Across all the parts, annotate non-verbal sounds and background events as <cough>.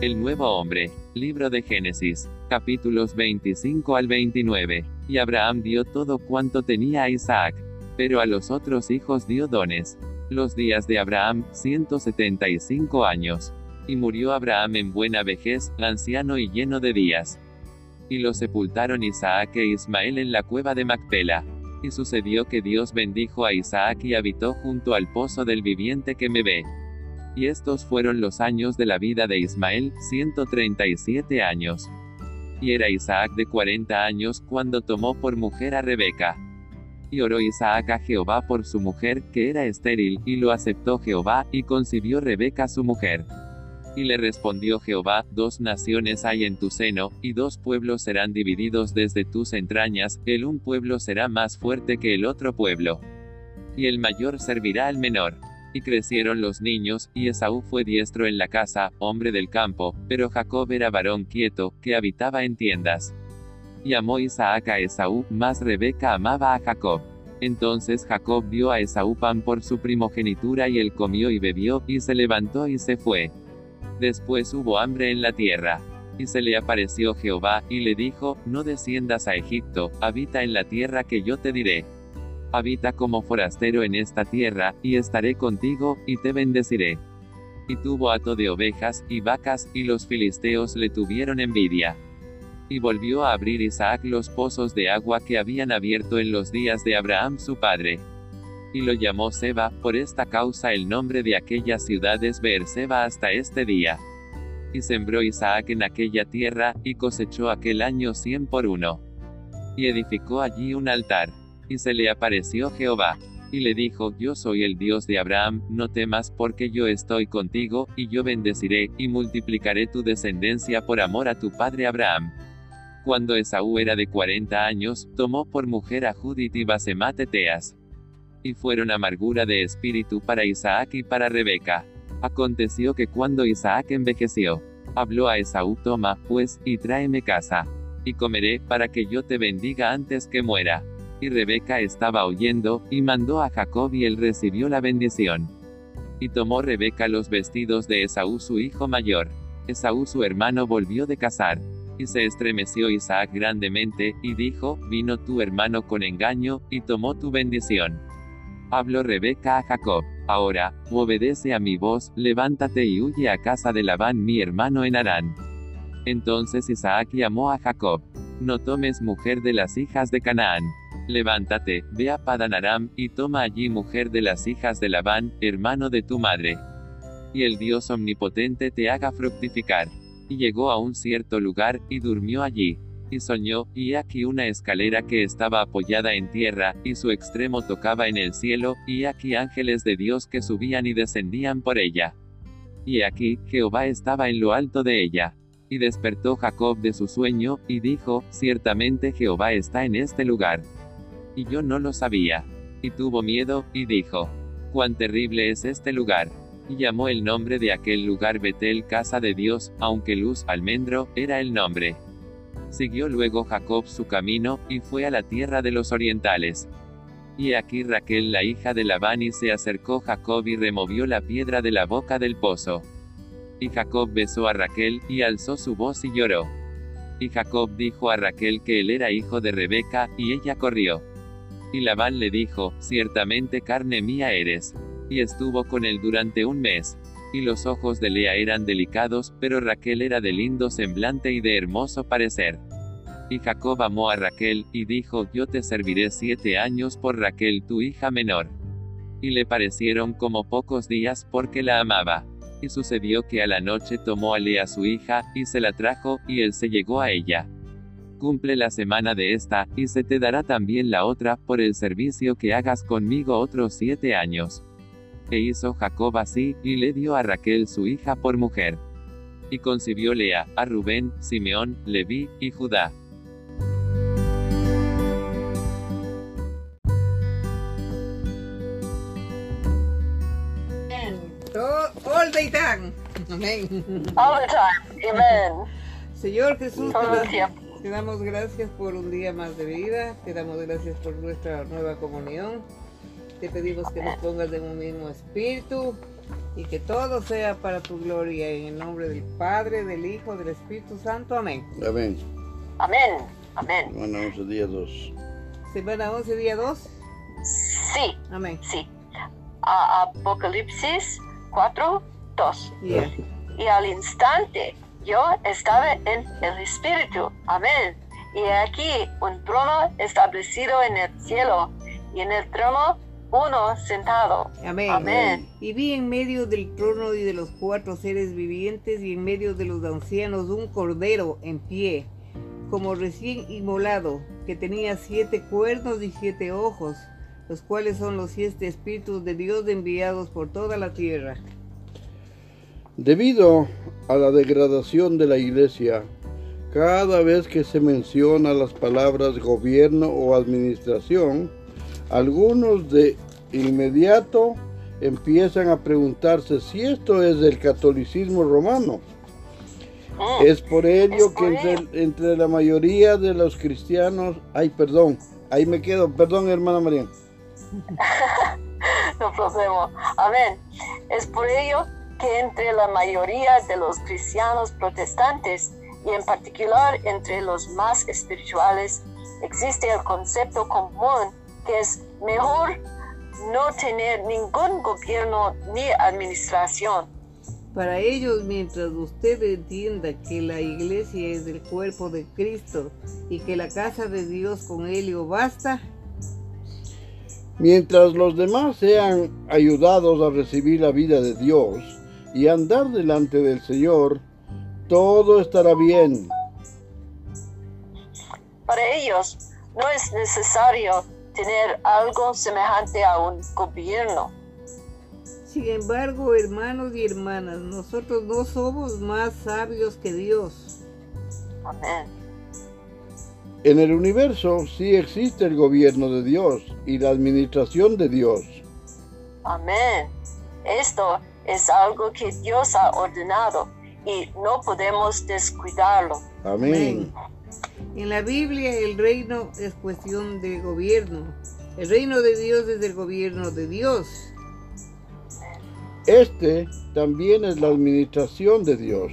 El nuevo hombre. Libro de Génesis. Capítulos 25 al 29. Y Abraham dio todo cuanto tenía a Isaac. Pero a los otros hijos dio dones. Los días de Abraham, 175 años. Y murió Abraham en buena vejez, anciano y lleno de días. Y lo sepultaron Isaac e Ismael en la cueva de Macpela. Y sucedió que Dios bendijo a Isaac y habitó junto al pozo del viviente que me ve. Y estos fueron los años de la vida de Ismael, 137 años. Y era Isaac de 40 años cuando tomó por mujer a Rebeca. Y oró Isaac a Jehová por su mujer, que era estéril, y lo aceptó Jehová, y concibió Rebeca su mujer. Y le respondió Jehová, dos naciones hay en tu seno, y dos pueblos serán divididos desde tus entrañas, el un pueblo será más fuerte que el otro pueblo. Y el mayor servirá al menor. Y crecieron los niños, y Esaú fue diestro en la casa, hombre del campo, pero Jacob era varón quieto, que habitaba en tiendas. Y amó Isaac a Esaú, mas Rebeca amaba a Jacob. Entonces Jacob dio a Esaú pan por su primogenitura y él comió y bebió, y se levantó y se fue. Después hubo hambre en la tierra. Y se le apareció Jehová, y le dijo, No desciendas a Egipto, habita en la tierra que yo te diré habita como forastero en esta tierra, y estaré contigo, y te bendeciré. Y tuvo hato de ovejas, y vacas, y los filisteos le tuvieron envidia. Y volvió a abrir Isaac los pozos de agua que habían abierto en los días de Abraham su padre. Y lo llamó Seba, por esta causa el nombre de aquella ciudad es Beerseba hasta este día. Y sembró Isaac en aquella tierra, y cosechó aquel año cien por uno. Y edificó allí un altar. Y se le apareció Jehová. Y le dijo, Yo soy el Dios de Abraham, no temas porque yo estoy contigo, y yo bendeciré, y multiplicaré tu descendencia por amor a tu padre Abraham. Cuando Esaú era de cuarenta años, tomó por mujer a Judith y Basemate Teas. Y fueron amargura de espíritu para Isaac y para Rebeca. Aconteció que cuando Isaac envejeció, habló a Esaú, toma, pues, y tráeme casa. Y comeré, para que yo te bendiga antes que muera. Y Rebeca estaba oyendo, y mandó a Jacob y él recibió la bendición. Y tomó Rebeca los vestidos de Esaú su hijo mayor. Esaú su hermano volvió de cazar. Y se estremeció Isaac grandemente, y dijo, vino tu hermano con engaño, y tomó tu bendición. Habló Rebeca a Jacob, ahora, obedece a mi voz, levántate y huye a casa de Labán mi hermano en Harán. Entonces Isaac llamó a Jacob, no tomes mujer de las hijas de Canaán. Levántate, ve a Padanaram, y toma allí mujer de las hijas de Labán, hermano de tu madre. Y el Dios omnipotente te haga fructificar. Y llegó a un cierto lugar, y durmió allí. Y soñó, y aquí una escalera que estaba apoyada en tierra, y su extremo tocaba en el cielo, y aquí ángeles de Dios que subían y descendían por ella. Y aquí, Jehová estaba en lo alto de ella. Y despertó Jacob de su sueño, y dijo, ciertamente Jehová está en este lugar y yo no lo sabía. Y tuvo miedo, y dijo, cuán terrible es este lugar. Y llamó el nombre de aquel lugar Betel casa de Dios, aunque luz, almendro, era el nombre. Siguió luego Jacob su camino, y fue a la tierra de los orientales. Y aquí Raquel la hija de Labán y se acercó Jacob y removió la piedra de la boca del pozo. Y Jacob besó a Raquel, y alzó su voz y lloró. Y Jacob dijo a Raquel que él era hijo de Rebeca, y ella corrió. Y Labán le dijo, ciertamente carne mía eres. Y estuvo con él durante un mes. Y los ojos de Lea eran delicados, pero Raquel era de lindo semblante y de hermoso parecer. Y Jacob amó a Raquel, y dijo, yo te serviré siete años por Raquel tu hija menor. Y le parecieron como pocos días porque la amaba. Y sucedió que a la noche tomó a Lea su hija, y se la trajo, y él se llegó a ella. Cumple la semana de esta, y se te dará también la otra, por el servicio que hagas conmigo otros siete años. E hizo Jacob así, y le dio a Raquel su hija por mujer. Y concibió Lea, a Rubén, Simeón, Leví, y Judá. All the time. Amén. All the time. Amen. Señor Jesús, Todo el tiempo. te damos gracias por un día más de vida, te damos gracias por nuestra nueva comunión. Te pedimos que nos pongas en un mismo espíritu, y que todo sea para tu gloria. En el nombre del Padre, del Hijo, del Espíritu Santo. Amén. Amén. Amén. Amén. Semana 11, día 2. Semana 11, día 2. Sí, Amén. sí. A- Apocalipsis 4, 2. Ya. Y al instante yo estaba en el Espíritu. Amén. Y aquí un trono establecido en el cielo y en el trono uno sentado. Amén. Amén. Y vi en medio del trono y de los cuatro seres vivientes y en medio de los ancianos un cordero en pie, como recién inmolado, que tenía siete cuernos y siete ojos, los cuales son los siete espíritus de Dios enviados por toda la tierra. Debido a la degradación de la iglesia, cada vez que se menciona las palabras gobierno o administración, algunos de inmediato empiezan a preguntarse si esto es del catolicismo romano. Mm. Es por ello Es que por entre, entre la mayoría de los cristianos, ay, perdón, ahí me quedo, perdón, hermana María. <laughs> No problema. Amén. Es por ello que entre la mayoría de los cristianos protestantes y en particular entre los más espirituales existe el concepto común que es mejor no tener ningún gobierno ni administración. Para ellos, mientras usted entienda que la iglesia es el cuerpo de Cristo y que la casa de Dios con ello basta, Mientras los demás sean ayudados a recibir la vida de Dios y andar delante del Señor, todo estará bien. Para ellos no es necesario tener algo semejante a un gobierno. Sin embargo, hermanos y hermanas, nosotros no somos más sabios que Dios. Amén. En el universo sí existe el gobierno de Dios y la administración de Dios. Amén. Esto es algo que Dios ha ordenado y no podemos descuidarlo. Amén. En la Biblia el reino es cuestión de gobierno. El reino de Dios es el gobierno de Dios. Este también es la administración de Dios.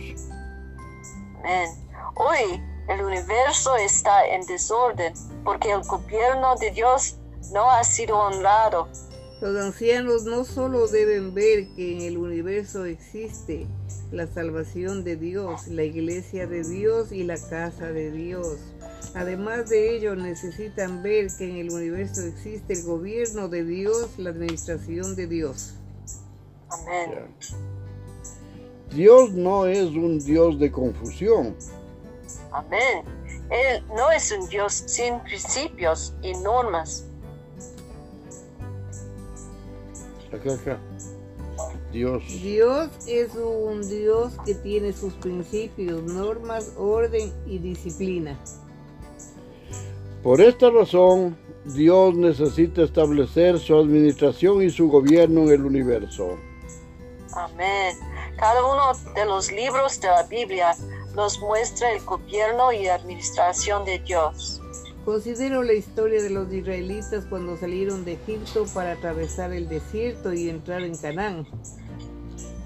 Amén. Hoy el universo está en desorden porque el gobierno de Dios no ha sido honrado. Los ancianos no solo deben ver que en el universo existe la salvación de Dios, la iglesia de Dios y la casa de Dios. Además de ello, necesitan ver que en el universo existe el gobierno de Dios, la administración de Dios. Amén. Dios no es un Dios de confusión. Amén. Él no es un Dios sin principios y normas. Acá, acá. Dios. Dios es un Dios que tiene sus principios, normas, orden y disciplina. Por esta razón, Dios necesita establecer su administración y su gobierno en el universo. Amén. Cada uno de los libros de la Biblia nos muestra el gobierno y administración de Dios. Considero la historia de los israelitas cuando salieron de Egipto para atravesar el desierto y entrar en Canaán.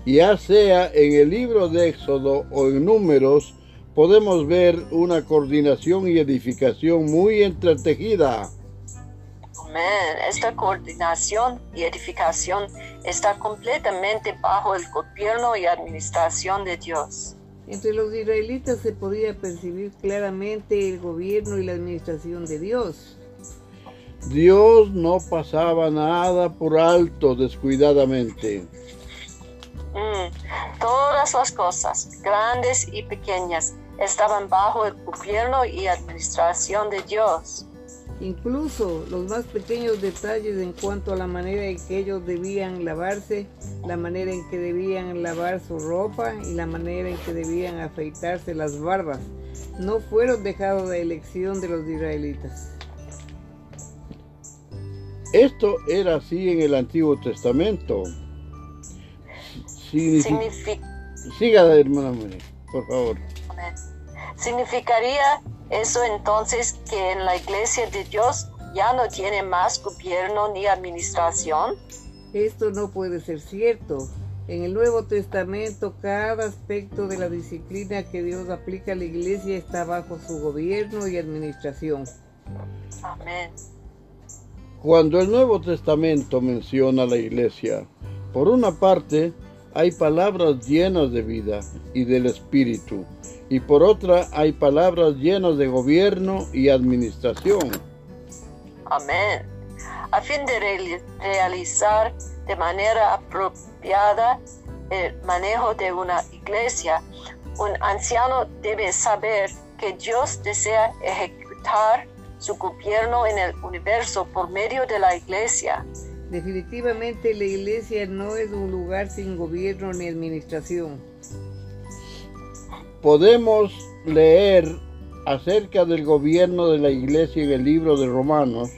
Ya sea en el libro de Éxodo o en números, podemos ver una coordinación y edificación muy entretejida. Esta coordinación y edificación está completamente bajo el gobierno y administración de Dios. Entre los israelitas se podía percibir claramente el gobierno y la administración de Dios. Dios no pasaba nada por alto descuidadamente. Mm. Todas las cosas, grandes y pequeñas, estaban bajo el gobierno y administración de Dios. Incluso los más pequeños detalles en cuanto a la manera en que ellos debían lavarse, la manera en que debían lavar su ropa y la manera en que debían afeitarse las barbas, no fueron dejados de elección de los israelitas. Esto era así en el Antiguo Testamento. Signifi- Signifi- Siga, hermana María, por favor. ¿Significaría eso entonces que en la iglesia de Dios ya no tiene más gobierno ni administración? Esto no puede ser cierto. En el Nuevo Testamento, cada aspecto de la disciplina que Dios aplica a la iglesia está bajo su gobierno y administración. Amén. Cuando el Nuevo Testamento menciona a la iglesia, por una parte hay palabras llenas de vida y del Espíritu, y por otra hay palabras llenas de gobierno y administración. Amén. A fin de reali- realizar de manera apropiada el manejo de una iglesia, un anciano debe saber que Dios desea ejecutar su gobierno en el universo por medio de la iglesia. Definitivamente la iglesia no es un lugar sin gobierno ni administración. Podemos leer acerca del gobierno de la iglesia en el libro de Romanos,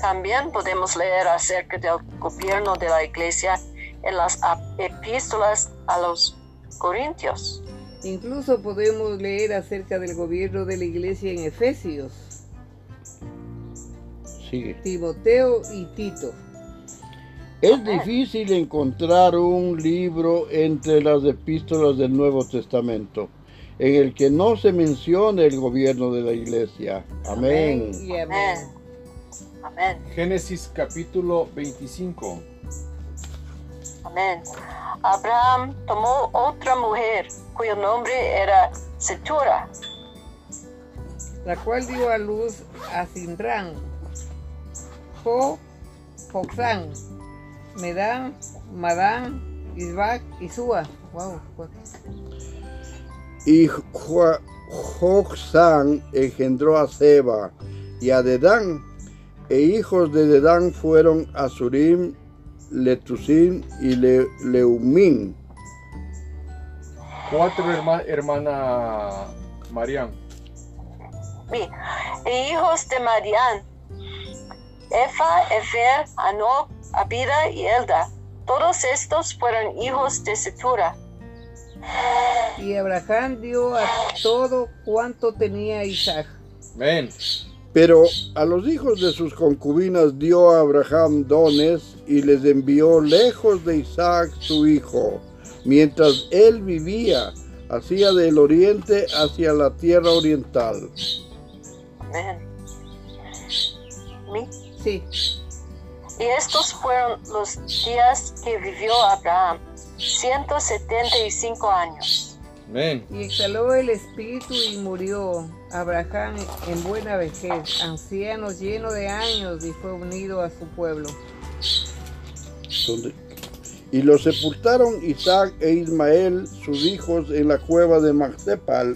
También podemos leer acerca del gobierno de la iglesia en las epístolas a los Corintios. Incluso podemos leer acerca del gobierno de la iglesia en Efesios, sigue. Timoteo y Tito. Es difícil encontrar un libro entre las epístolas del Nuevo Testamento en el que no se mencione el gobierno de la iglesia. Amén. y amén. Amén. Génesis capítulo 25. Amén. Abraham tomó otra mujer cuyo nombre era Setura, La cual dio a luz a Sinrán, Jo, Joxán, Medán, Madán, Isbac y Sua. Wow. Y Joxán engendró a Seba y a Dedán, e hijos de Dedán fueron Azurim, Letusim y Le- Leumín. Cuatro herma- hermana Marián. E hijos de Madián, Efa, Efer, Anoc, Abida y Elda. Todos estos fueron hijos de Setura. Y Abraham dio a todo cuanto tenía Isaac. Amén. Pero a los hijos de sus concubinas dio a Abraham dones y les envió lejos de Isaac su hijo, mientras él vivía, hacia del oriente hacia la tierra oriental. Amén. Mi- Sí, Y estos fueron los días que vivió Abraham, 175 años. Amén. y exhaló el espíritu y murió Abraham en buena vejez, anciano lleno de años, y fue unido a su pueblo. y los sepultaron Isaac e Ismael, sus hijos, en la cueva de Macpela,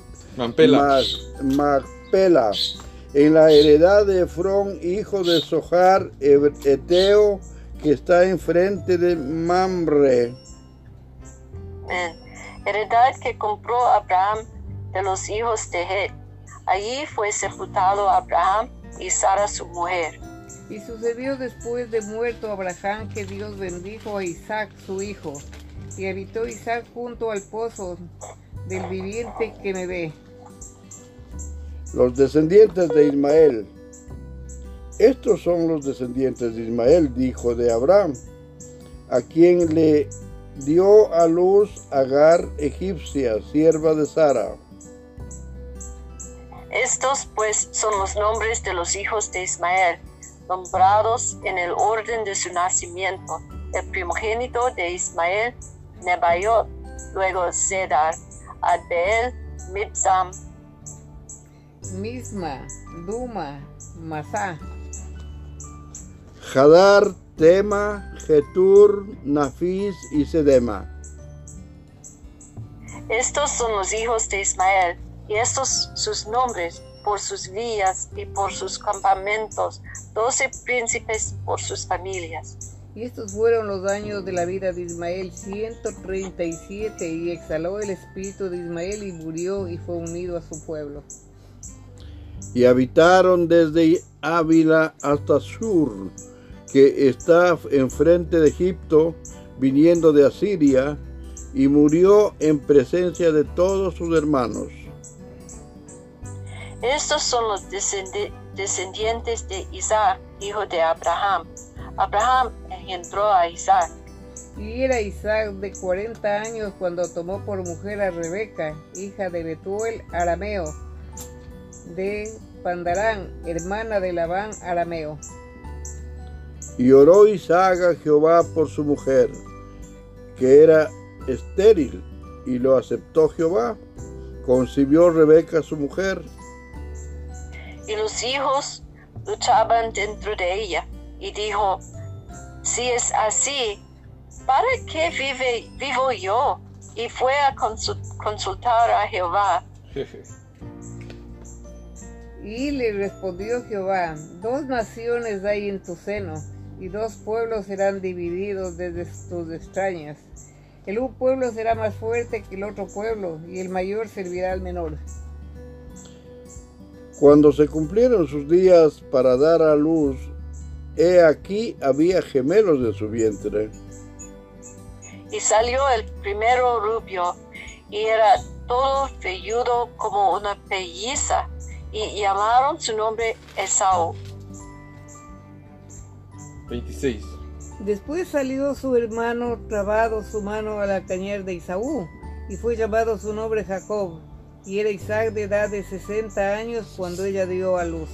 en la heredad de Efrón, hijo de Sohar, Eteo, que está enfrente de Mamre. Heredad que compró Abraham de los hijos de Het. Allí fue sepultado Abraham y Sara su mujer. Y sucedió después de muerto Abraham que Dios bendijo a Isaac su hijo, y habitó Isaac junto al pozo del viviente que me ve. Los descendientes de Ismael. Estos son los descendientes de Ismael, hijo de Abraham, a quien le dio a luz Agar egipcia, sierva de Sara. Estos pues son los nombres de los hijos de Ismael, nombrados en el orden de su nacimiento. El primogénito de Ismael, Nebaiot, luego Zedar, Adbeel, Mibsam, Misma, Duma, Masá, Hadar, Tema, Getur, Nafis y Sedema. Estos son los hijos de Ismael, y estos sus nombres por sus villas y por sus campamentos, doce príncipes por sus familias. Y estos fueron los años de la vida de Ismael, 137, y exhaló el espíritu de Ismael y murió y fue unido a su pueblo. Y habitaron desde Ávila hasta Sur, que está enfrente de Egipto, viniendo de Asiria, y murió en presencia de todos sus hermanos. Estos son los descendi- descendientes de Isaac, hijo de Abraham. Abraham engendró a Isaac. Y era Isaac de 40 años cuando tomó por mujer a Rebeca, hija de Betuel arameo, de Pandarán, hermana de Labán arameo. Y oró Isaac a Jehová por su mujer, que era estéril, y lo aceptó Jehová. Concibió Rebeca su mujer. Y los hijos luchaban dentro de ella. Y dijo, si es así, ¿para qué vive, vivo yo? Y fue a consultar a Jehová. Y le respondió Jehová, dos naciones hay en tu seno, y dos pueblos serán divididos desde tus extrañas. El un pueblo será más fuerte que el otro pueblo, y el mayor servirá al menor. Cuando se cumplieron sus días para dar a luz, he aquí había gemelos de su vientre. Y salió el primero rubio, y era todo velludo como una pelliza, y llamaron su nombre Esaú. 26. Después salió su hermano trabado su mano a la cañer de Isaú, y fue llamado su nombre Jacob, y era Isaac de edad de 60 años cuando ella dio a luz.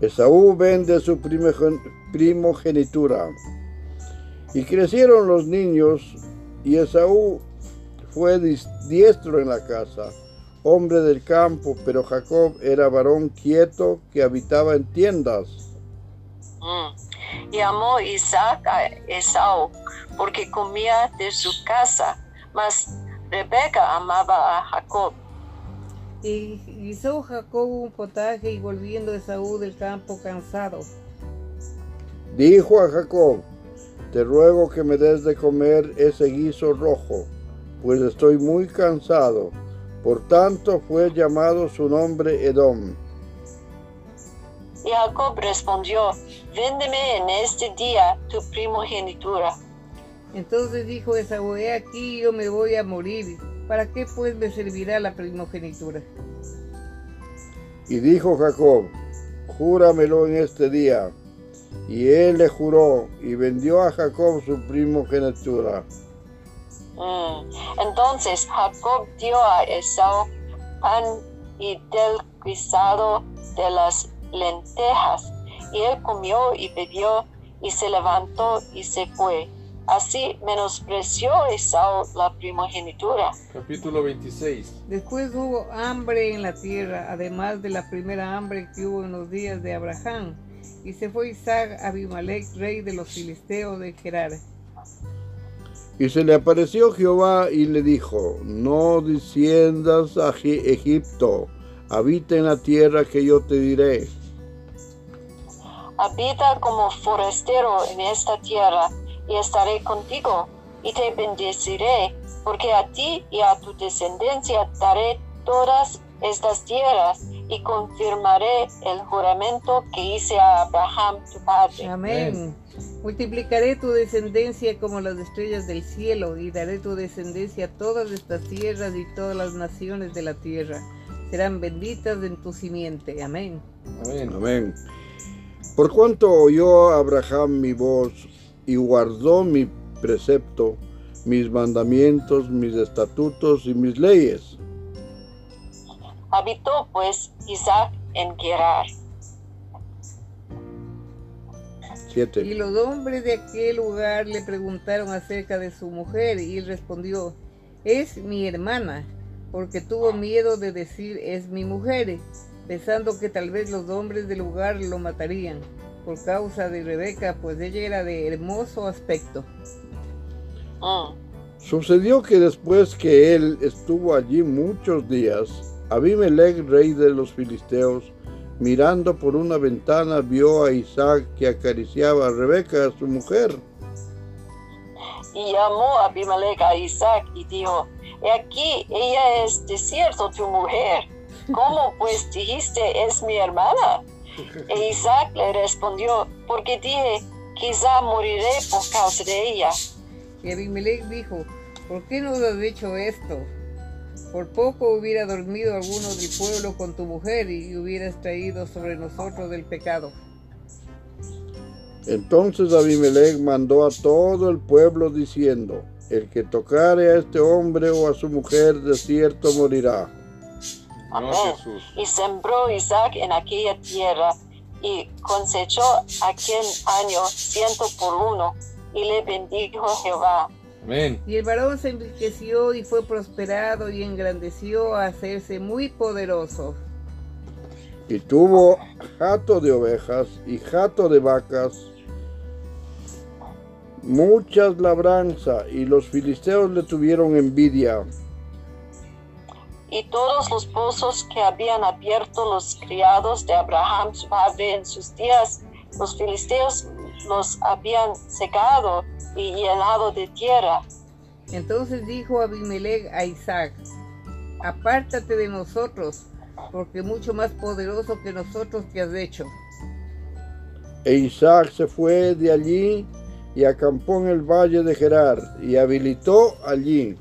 Esaú vende su primogenitura. Y crecieron los niños, y Esaú fue diestro en la casa, hombre del campo, pero Jacob era varón quieto que habitaba en tiendas. Mm. Y amó Isaac a Esaú, porque comía de su casa, mas Rebeca amaba a Jacob. Y hizo Jacob un potaje y volviendo Esaú del campo cansado. Dijo a Jacob, te ruego que me des de comer ese guiso rojo, pues estoy muy cansado. Por tanto fue llamado su nombre Edom. Y Jacob respondió, véndeme en este día tu primogenitura. Entonces dijo Esaú, he aquí yo me voy a morir, ¿para qué pues me servirá la primogenitura? Y dijo Jacob, júramelo en este día. Y él le juró y vendió a Jacob su primogenitura. Mm. Entonces Jacob dio a Esaú pan y del guisado de las lentejas, y él comió y bebió, y se levantó y se fue. Así menospreció Esaú la primogenitura. Capítulo 26. Después hubo hambre en la tierra, además de la primera hambre que hubo en los días de Abraham. Y se fue Isaac a Abimelech, rey de los filisteos de Gerar. Y se le apareció Jehová y le dijo, no desciendas a Egipto, habita en la tierra que yo te diré. Habita como forastero en esta tierra y estaré contigo y te bendeciré, porque a ti y a tu descendencia daré todas estas tierras y confirmaré el juramento que hice a Abraham tu padre. Amén. Multiplicaré tu descendencia como las estrellas del cielo y daré tu descendencia a todas estas tierras y todas las naciones de la tierra. Serán benditas en tu simiente. Amén. Amén. Amén. Por cuanto oyó Abraham mi voz y guardó mi precepto, mis mandamientos, mis estatutos y mis leyes. Habitó pues Isaac en Gerar. Y los hombres de aquel lugar le preguntaron acerca de su mujer y él respondió, es mi hermana, porque tuvo miedo de decir es mi mujer, pensando que tal vez los hombres del lugar lo matarían por causa de Rebeca, pues ella era de hermoso aspecto. Mm. Sucedió que después que él estuvo allí muchos días, Abimelech, rey de los filisteos, mirando por una ventana, vio a Isaac que acariciaba a Rebeca, su mujer. Y llamó a Abimelech a Isaac y dijo, he aquí, ella es de cierto tu mujer. ¿Cómo pues dijiste es mi hermana? E Isaac le respondió, porque dije, quizá moriré por causa de ella. Y Abimelech dijo, ¿por qué nos has hecho esto? Por poco hubiera dormido alguno del pueblo con tu mujer y hubieras traído sobre nosotros el pecado. Entonces Abimelech mandó a todo el pueblo diciendo, el que tocare a este hombre o a su mujer de cierto morirá. Amén. Y sembró Isaac en aquella tierra y cosechó aquel año ciento por uno y le bendijo Jehová. Amén. Y el varón se enriqueció y fue prosperado y engrandeció a hacerse muy poderoso. Y tuvo jato de ovejas y jato de vacas, muchas labranza, y los filisteos le tuvieron envidia. Y todos los pozos que habían abierto los criados de Abraham su padre en sus días, los filisteos los habían secado y llenado de tierra. Entonces dijo Abimelech a Isaac, apártate de nosotros, porque mucho más poderoso que nosotros te has hecho. E Isaac se fue de allí y acampó en el valle de Gerar y habilitó allí.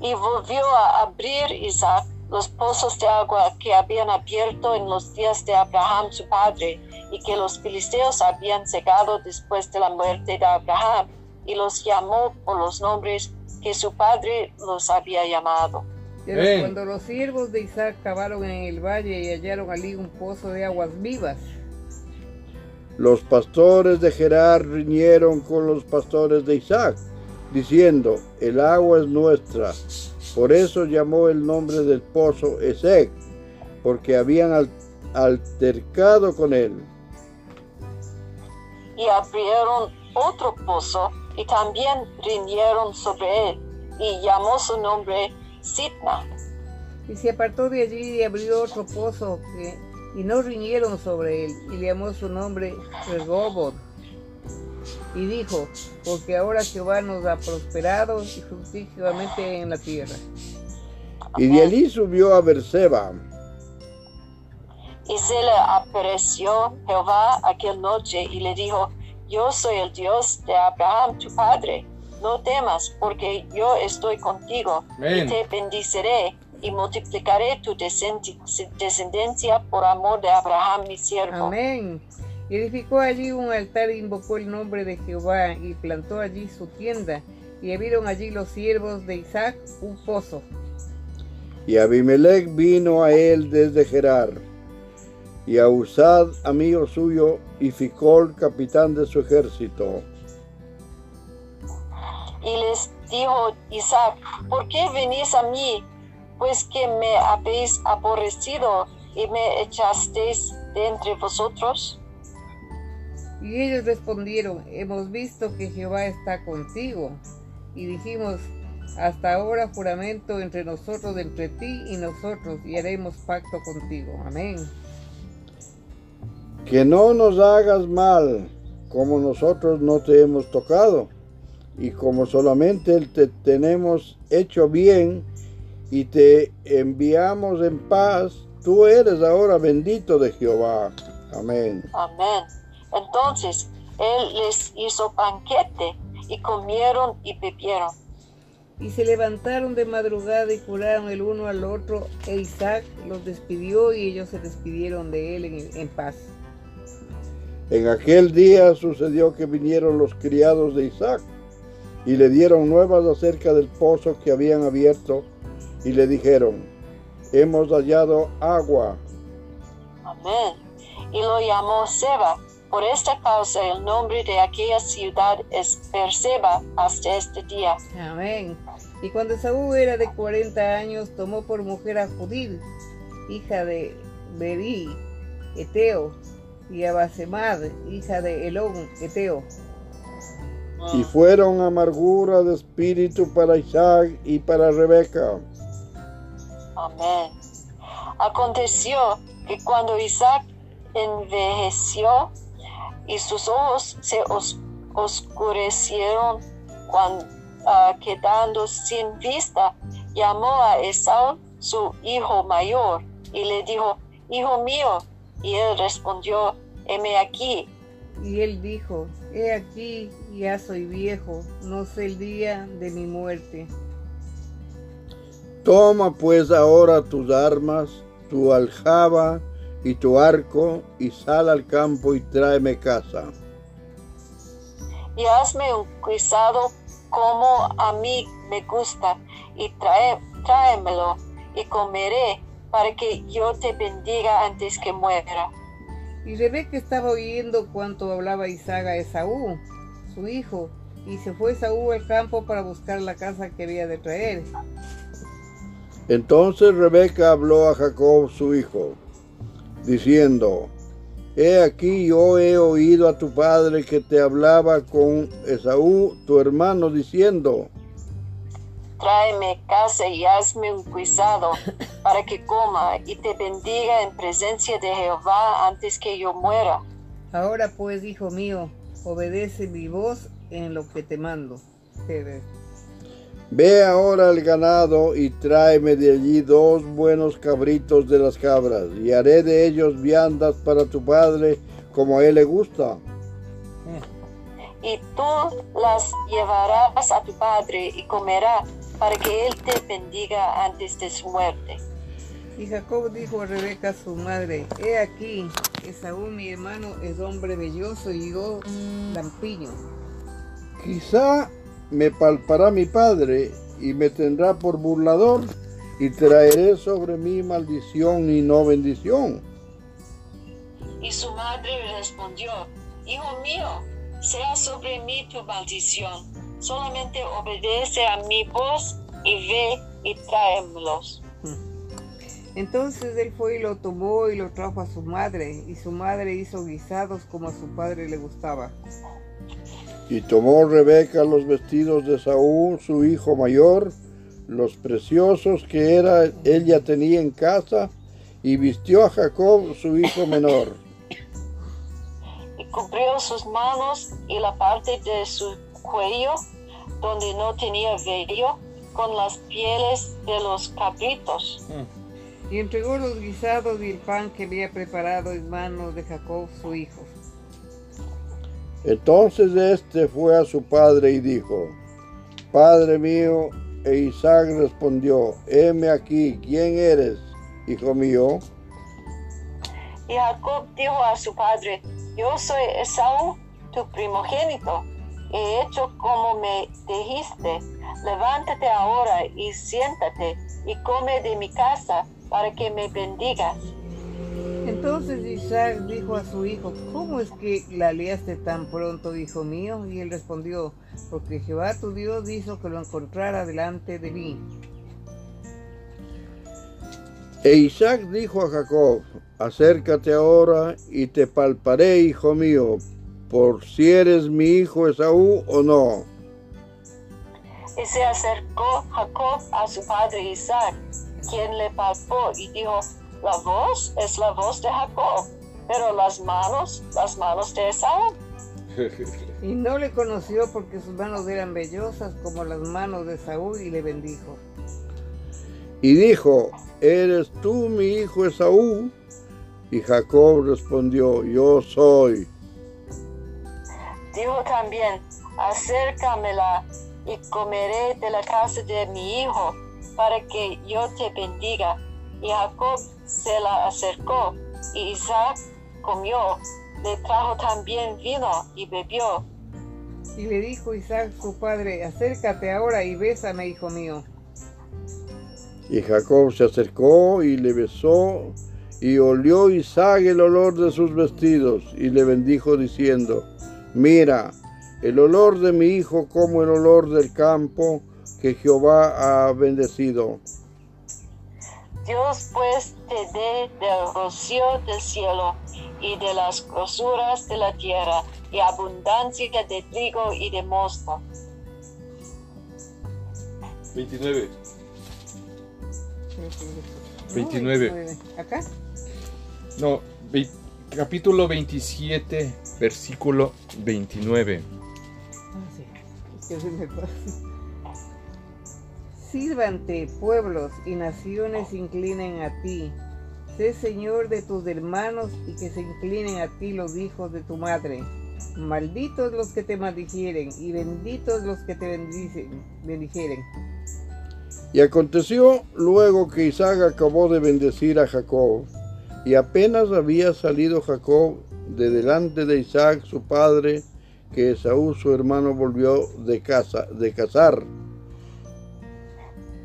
Y volvió a abrir Isaac los pozos de agua que habían abierto en los días de Abraham su padre, y que los filisteos habían secado después de la muerte de Abraham, y los llamó por los nombres que su padre los había llamado. Pero cuando los siervos de Isaac cavaron en el valle y hallaron allí un pozo de aguas vivas, Los pastores de Gerar riñeron con los pastores de Isaac, diciendo, el agua es nuestra. Por eso llamó el nombre del pozo Esec, porque habían al- altercado con él. Y abrieron otro pozo, y también riñeron sobre él, y llamó su nombre Sitna. y se apartó de allí y abrió otro pozo, que- y no riñeron sobre él, y llamó su nombre Regobot. Y dijo, porque ahora Jehová nos ha prosperado y fructíferamente en la tierra. Y de allí subió a Berseba. Y se le apareció Jehová aquella noche y le dijo, yo soy el Dios de Abraham tu padre. No temas, porque yo estoy contigo Amén. y te bendiciré y multiplicaré tu descendencia por amor de Abraham mi siervo. Amén. Y edificó allí un altar e invocó el nombre de Jehová y plantó allí su tienda. Y vieron allí los siervos de Isaac un pozo. Y Abimelech vino a él desde Gerar. Y a Usad, amigo suyo, y Ficol, capitán de su ejército. Y les dijo Isaac, ¿por qué venís a mí? Pues que me habéis aborrecido y me echasteis de entre vosotros. Y ellos respondieron, hemos visto que Jehová está contigo. Y dijimos, hasta ahora juramento entre nosotros, entre ti y nosotros, y haremos pacto contigo. Amén. Que no nos hagas mal, como nosotros no te hemos tocado, y como solamente te tenemos hecho bien y te enviamos en paz, tú eres ahora bendito de Jehová. Amén. Amén. Entonces él les hizo banquete y comieron y bebieron. Y se levantaron de madrugada y juraron el uno al otro, e Isaac los despidió y ellos se despidieron de él en, en paz. En aquel día sucedió que vinieron los criados de Isaac y le dieron nuevas acerca del pozo que habían abierto y le dijeron, hemos hallado agua. Amén. Y lo llamó Seba. Por esta causa el nombre de aquella ciudad es Berseba hasta este día. Amén. Y cuando Saúl era de 40 años, tomó por mujer a Judith, hija de Berí, Eteo, y a Basemad, hija de Elón, Eteo. Y fueron amargura de espíritu para Isaac y para Rebeca. Amén. Aconteció que cuando Isaac envejeció y sus ojos se os- oscurecieron, cuan- ah, quedando sin vista, llamó a Esau, su hijo mayor, y le dijo, Hijo mío, y él respondió, heme aquí. Y él dijo, he aquí, ya soy viejo, no sé el día de mi muerte. Toma pues ahora tus armas, tu aljaba y tu arco, y sal al campo y tráeme casa. Y hazme un guisado como a mí me gusta, y trae, tráemelo, y comeré, para que yo te bendiga antes que muera. Y Rebeca estaba oyendo cuanto hablaba Isaac a Esaú, su hijo, y se fue Esaú al campo para buscar la casa que había de traer. Entonces Rebeca habló a Jacob su hijo, diciendo, He aquí yo he oído a tu padre que te hablaba con Esaú, tu hermano, diciendo, Tráeme casa y hazme un guisado para que coma y te bendiga en presencia de Jehová antes que yo muera. Ahora pues, hijo mío, obedece mi voz en lo que te mando. Ve ahora al ganado y tráeme de allí dos buenos cabritos de las cabras, y haré de ellos viandas para tu padre como a él le gusta. Y tú las llevarás a tu padre y comerá para que él te bendiga antes de su muerte. Y Jacob dijo a Rebeca su madre, he aquí, Esaú mi hermano es hombre belloso y yo lampiño. Quizá me palpará mi padre y me tendrá por burlador, y traeré sobre mí maldición y no bendición. Y su madre respondió, Hijo mío, sea sobre mí tu maldición, solamente obedece a mi voz y ve y tráemelos. Entonces él fue y lo tomó y lo trajo a su madre, y su madre hizo guisados como a su padre le gustaba. Y tomó Rebeca los vestidos de Saúl, su hijo mayor, los preciosos que era ella tenía en casa, y vistió a Jacob, su hijo menor. Y cubrió sus manos y la parte de su cuello, donde no tenía vello, con las pieles de los cabritos. Y entregó los guisados y el pan que había preparado en manos de Jacob su hijo. Entonces éste fue a su padre y dijo, Padre mío, e Isaac respondió, heme aquí, ¿quién eres, hijo mío? Y Jacob dijo a su padre, yo soy Esaú, tu primogénito. He hecho como me dijiste. Levántate ahora y siéntate y come de mi casa para que me bendigas. Entonces Isaac dijo a su hijo, ¿cómo es que la liaste tan pronto, hijo mío? Y él respondió, porque Jehová tu Dios hizo que lo encontrara delante de mí. E Isaac dijo a Jacob, acércate ahora y te palparé, hijo mío, por si eres mi hijo Esaú o no. Y se acercó Jacob a su padre Isaac, quien le palpó y dijo, la voz es la voz de Jacob, pero las manos, las manos de Esaú. <laughs> Y no le conoció porque sus manos eran vellosas como las manos de Saúl y le bendijo. Y dijo, ¿eres tú mi hijo Esaú? Y Jacob respondió, yo soy. Dijo también, acércamela y comeré de la casa de mi hijo para que yo te bendiga. Y Jacob se la acercó y Isaac comió. Le trajo también vino y bebió. Y le dijo Isaac su padre, acércate ahora y bésame, hijo mío. Y Jacob se acercó y le besó, y olió Isaac el olor de sus vestidos, y le bendijo diciendo, mira, el olor de mi hijo como el olor del campo que Jehová ha bendecido. Dios pues te dé del rocío del cielo y de las grosuras de la tierra y abundancia de trigo y de mosto. 29. No, 29. ¿Acá? No, vei- capítulo 27, versículo 29. Ah, sí. Sírvante pueblos y naciones se inclinen a ti. Sé Señor de tus hermanos y que se inclinen a ti los hijos de tu madre. Malditos los que te maldijeren y benditos los que te bendicen, bendijeren. Y aconteció luego que Isaac acabó de bendecir a Jacob, Y apenas había salido Jacob de delante de Isaac su padre, que Esaú su hermano volvió de casa de cazar.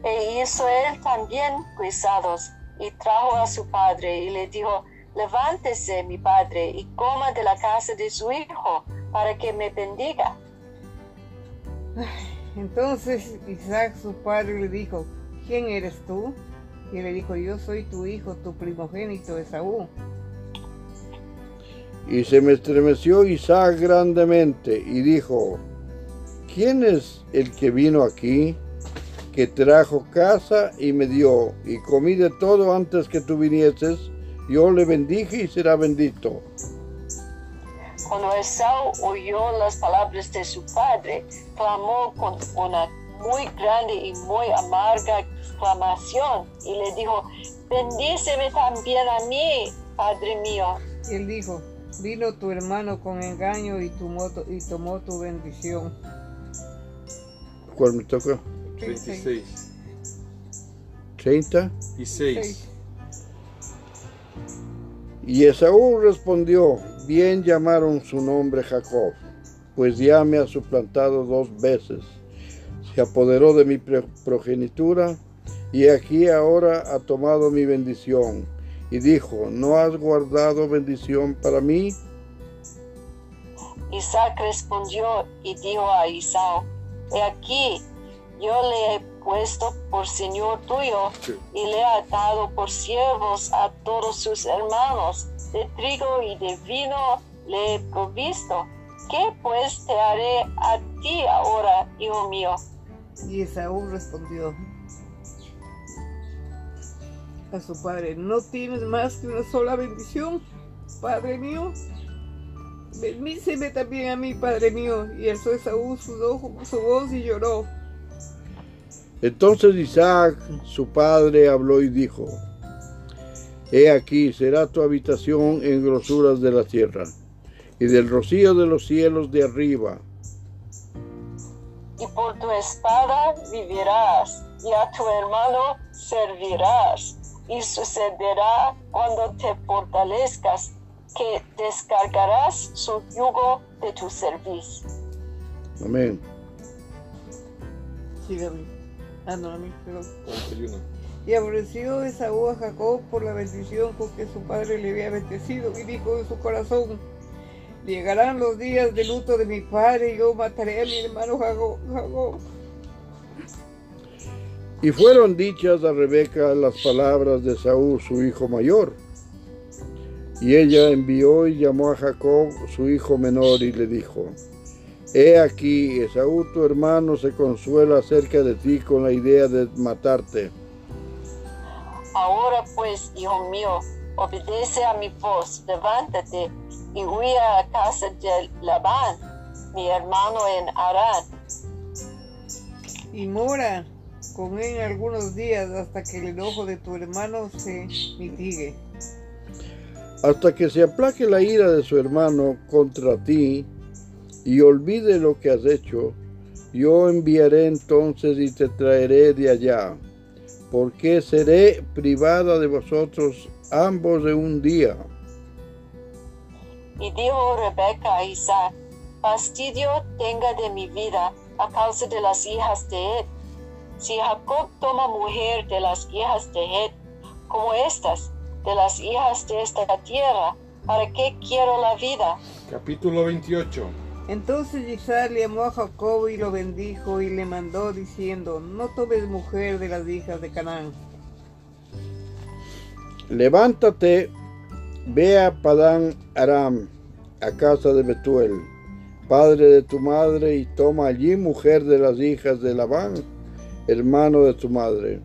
E hizo él también guisados y trajo a su padre y le dijo, levántese mi padre y coma de la casa de su hijo para que me bendiga. Entonces Isaac su padre le dijo, ¿quién eres tú? Y le dijo, yo soy tu hijo, tu primogénito Esaú. Y se me estremeció Isaac grandemente y dijo, ¿quién es el que vino aquí, que trajo casa y me dio, y comí de todo antes que tú vinieses? Yo le bendije y será bendito. Cuando Esaú oyó las palabras de su padre, clamó con una muy grande y muy amarga exclamación y le dijo, bendíceme también a mí, padre mío. Y él dijo, vino tu hermano con engaño y tomó, y tomó tu bendición. ¿Cuál me toca? 36. ¿30? Y 6. Y Esaú respondió, bien llamaron su nombre Jacob, pues ya me ha suplantado dos veces. Se apoderó de mi progenitura y aquí ahora ha tomado mi bendición. Y dijo, ¿no has guardado bendición para mí? Isaac respondió y dijo a Isaú, he aquí, yo le he puesto por señor tuyo y le ha dado por siervos a todos sus hermanos. De trigo y de vino le he provisto. ¿Qué pues te haré a ti ahora, hijo mío? Y Esaú respondió a su padre, ¿no tienes más que una sola bendición, padre mío? Bendíceme también a mí, padre mío. Y alzó Esaú su, su voz y lloró. Entonces Isaac, su padre, habló y dijo, He aquí será tu habitación en grosuras de la tierra, y del rocío de los cielos de arriba. Y por tu espada vivirás, y a tu hermano servirás, y sucederá cuando te fortalezcas, que descargarás su yugo de tu servicio. Amén. Ah, no, a mí, Y aborreció Esaú a Jacob por la bendición con que su padre le había bendecido y dijo en su corazón, llegarán los días de luto de mi padre y yo mataré a mi hermano Jacob. Y fueron dichas a Rebeca las palabras de Saúl, su hijo mayor. Y ella envió y llamó a Jacob, su hijo menor, y le dijo, He aquí, Esaú tu hermano se consuela acerca de ti con la idea de matarte. Ahora pues, hijo mío, obedece a mi voz, levántate y huye a casa de Labán, mi hermano en Arán. Y mora con él algunos días hasta que el enojo de tu hermano se mitigue. Hasta que se aplaque la ira de su hermano contra ti y olvide lo que has hecho, yo enviaré entonces y te traeré de allá, porque seré privada de vosotros ambos de un día. Y dijo Rebeca a Isaac, fastidio tenga de mi vida a causa de las hijas de Ed. Si Jacob toma mujer de las hijas de Ed, como estas, de las hijas de esta tierra, ¿para qué quiero la vida? Capítulo 28 entonces Isaac llamó a Jacob y lo bendijo y le mandó diciendo, no tomes mujer de las hijas de Canaán. Levántate, ve a Padán Aram, a casa de Betuel, padre de tu madre, y toma allí mujer de las hijas de Labán, hermano de tu madre.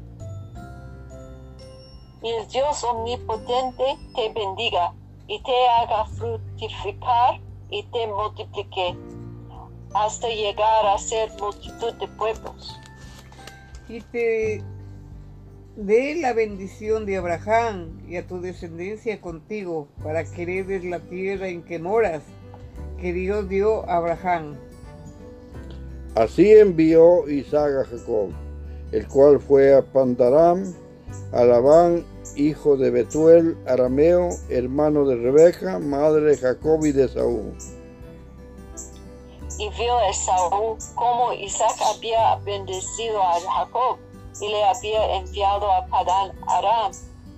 Y el Dios omnipotente te bendiga y te haga fructificar y te multipliqué hasta llegar a ser multitud de pueblos. Y te dé la bendición de Abraham y a tu descendencia contigo para que heredes la tierra en que moras, que Dios dio a Abraham. Así envió Isaac a Jacob, el cual fue a Pandaram a Labán, hijo de Betuel, arameo, hermano de Rebeca, madre de Jacob y de Saúl. Y vio Esaú cómo Isaac había bendecido a Jacob y le había enviado a Padán Aram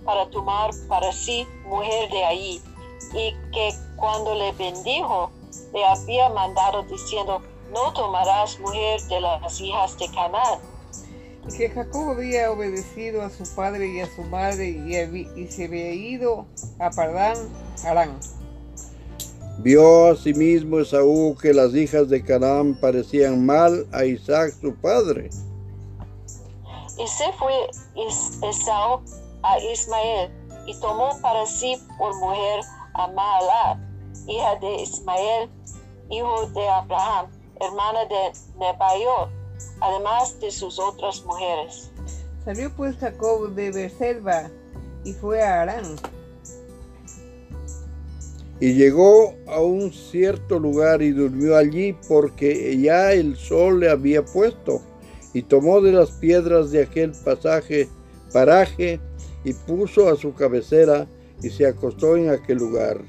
para tomar para sí mujer de allí, y que cuando le bendijo, le había mandado diciendo, no tomarás mujer de las hijas de Canaán. Y que Jacob había obedecido a su padre y a su madre y, se había ido a Pardán Harán. Vio asimismo Esaú que las hijas de Canaán parecían mal a Isaac su padre. Y se fue Is- Esaú a Ismael y tomó para sí por mujer a Mahalat, hija de Ismael, hijo de Abraham, hermana de Nebaiot, además de sus otras mujeres. Salió pues Jacob de Beersheba y fue a Harán. Y llegó a un cierto lugar y durmió allí porque ya el sol le había puesto. Y tomó de las piedras de aquel pasaje, paraje, y puso a su cabecera y se acostó en aquel lugar.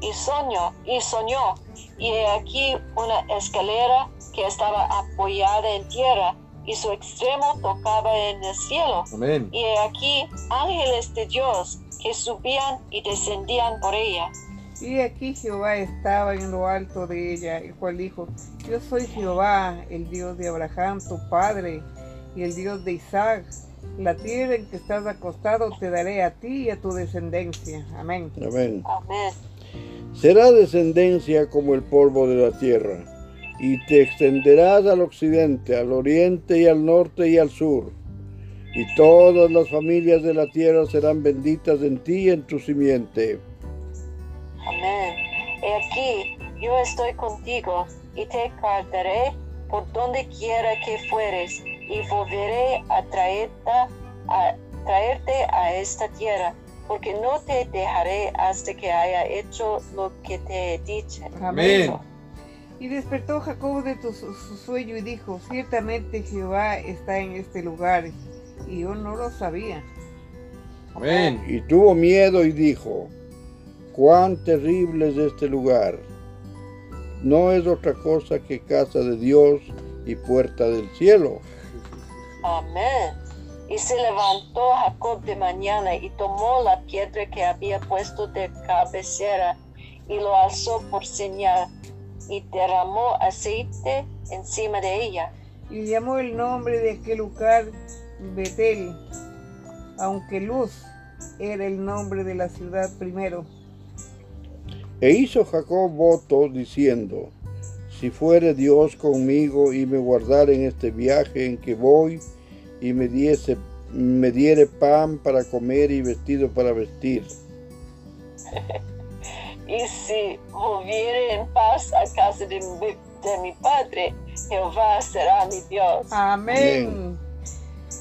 Y soñó, y soñó, y he aquí una escalera que estaba apoyada en tierra, y su extremo tocaba en el cielo. Amén. Y aquí ángeles de Dios que subían y descendían por ella. Y aquí Jehová estaba en lo alto de ella, el cual dijo, yo soy Jehová, el Dios de Abraham, tu padre, y el Dios de Isaac. La tierra en que estás acostado te daré a ti y a tu descendencia. Amén. Amén. Amén. Será descendencia como el polvo de la tierra, y te extenderás al occidente, al oriente y al norte y al sur. Y todas las familias de la tierra serán benditas en ti y en tu simiente. Amén. He aquí, yo estoy contigo y te guardaré por donde quiera que fueres y volveré a traerte a, traerte a esta tierra, porque no te dejaré hasta que haya hecho lo que te he dicho. Amén. Y despertó Jacob de tu- su, su sueño y dijo, ciertamente Jehová está en este lugar. Y yo no lo sabía. Amén. Y tuvo miedo y dijo, cuán terrible es este lugar. No es otra cosa que casa de Dios y puerta del cielo. Amén. Y se levantó Jacob de mañana y tomó la piedra que había puesto de cabecera y lo alzó por señal y derramó aceite encima de ella. Y llamó el nombre de aquel lugar Betel, aunque Luz era el nombre de la ciudad primero. E hizo Jacob voto diciendo, si fuere Dios conmigo y me guardare en este viaje en que voy y me diese me diere pan para comer y vestido para vestir. <laughs> Y si volviere en paz a casa de mi, de mi padre, Jehová será mi Dios. Amén.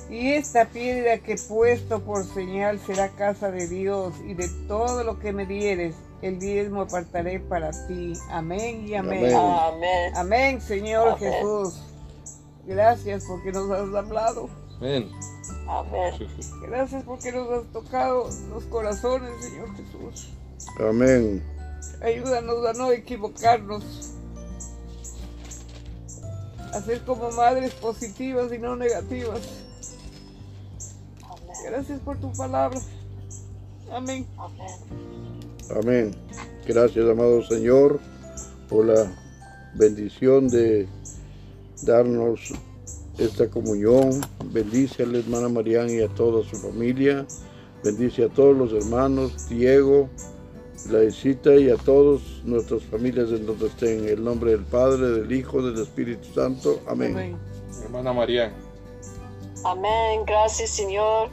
Y esta piedra que he puesto por señal será casa de Dios, y de todo lo que me dieres, el diezmo apartaré para ti. Amén y amén. Amén. Amén. Amén, Señor Amén. Jesús. Gracias porque nos has hablado. Amén. Amén. Gracias porque nos has tocado los corazones, Señor Jesús. Amén. Ayúdanos a no equivocarnos. A ser como madres positivas y no negativas. Gracias por tu palabra. Amén. Amén. Amén. Gracias, amado Señor, por la bendición de darnos esta comunión. Bendice a la hermana Mariana y a toda su familia. Bendice a todos los hermanos, Diego, la visita y a todas nuestras familias en donde estén. En el nombre del Padre, del Hijo, del Espíritu Santo. Amén. Amén. Hermana María. Amén. Gracias, Señor.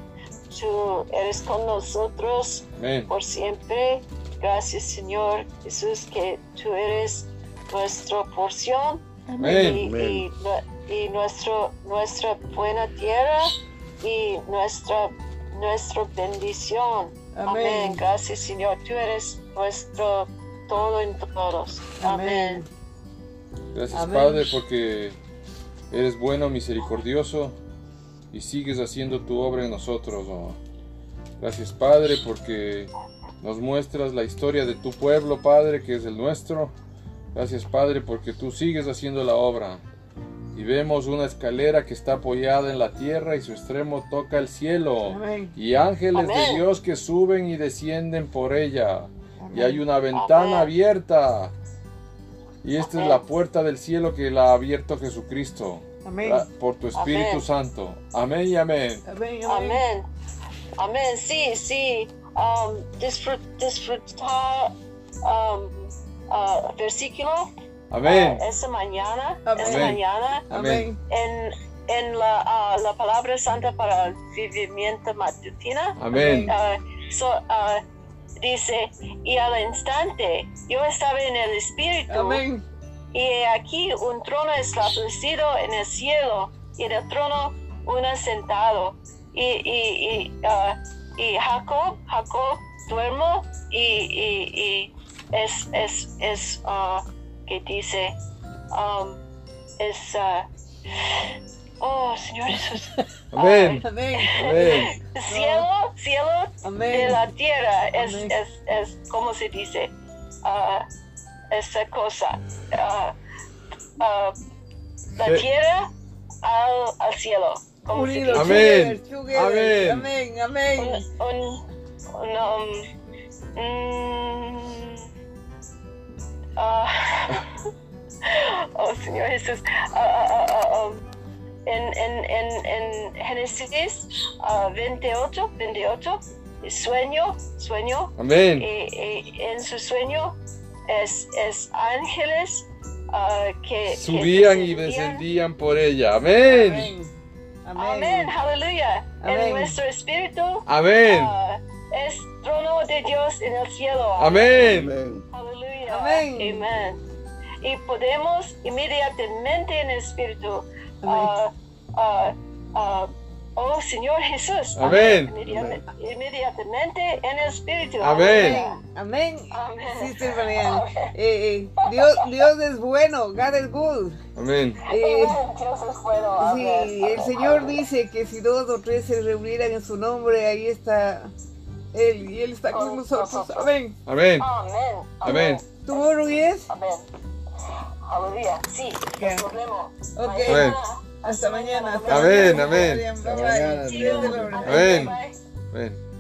Tú eres con nosotros Amén. por siempre. Gracias, Señor Jesús, que tú eres nuestra porción Amén. y, Amén. y nu- y nuestro, nuestra buena tierra y nuestra, nuestra bendición. Amén. Amén. Gracias, Señor. Tú eres nuestro todo en todos. Amén. Gracias, Amén. Padre, porque eres bueno, misericordioso. y sigues haciendo tu obra en nosotros. Gracias, Padre, porque nos muestras la historia de tu pueblo, Padre, que es el nuestro. Gracias, Padre, porque tú sigues haciendo la obra. Y vemos una escalera que está apoyada en la tierra y su extremo toca el cielo. Amén. Y ángeles de. Dios que suben y descienden por ella. Y hay una ventana Amén. abierta. Y esta es la puerta del cielo que la ha abierto Jesucristo. Amén. Gra- Por tu Espíritu Amén. Santo. Amén y amén. Amén. Amén. Amén. Amén. Sí, sí. Um, disfrut- disfrutar um, uh, versículo Amén. uh, esa mañana, Amén. esta mañana Amén. en, en la, ah, la palabra santa para el vivimiento matutina. Amén. Ah, so, ah, dice, y al instante yo estaba en el Espíritu Amén. y aquí un trono establecido en el cielo y en el trono uno sentado. Y, y, y, ah, y Jacob, Jacob duermo y, y, y es, es, es ah, que dice, um, es, ah, oh Señor Jesús, <laughs> Amén. Amén. Amén. cielo, cielo de Amén. la tierra, es, Amén. es, es ¿cómo se dice? Ah, esa cosa. Ah, ah, la Sí. tierra al, al cielo. ¿Cómo se Unidos. dice? Amén. together, Amén. Amén. Amén. Un, un, un, um, mm, ah, <laughs> oh Señor Jesús. Um, en, en, en, en Génesis ah, 28, 28, sueño, sueño, Amén. y, y en su sueño es, es ángeles que que Subían y descendían. por ella. Amén. Amén. Amén, aleluya. Amén. En nuestro espíritu Amén. ah, es trono de Dios en el cielo. Amén. Amén. Aleluya. Amén. Amén. Y podemos inmediatamente en el espíritu. Amén. ah, ah, ah, oh Señor Jesús. Amén. Inmediatamente, inmediatamente en el espíritu. Amén. Amén. Amén. Sister Marian. Eh, eh, Dios, Dios es bueno. God is good. Amén. Eh, Amén. Dios es bueno. Sí, Amén. el Señor dice que si dos o tres se reunieran en su nombre, ahí está Él y Él está con nosotros. Amén. Amén. Amén. Amén. ¿Tomorrow yes? Amén. Aleluya. Sí. Nos vemos. Ok. Amén. Hasta mañana. Hasta Amén, mañana. amén. Mañana. Lord. Amén. Bye. Amén.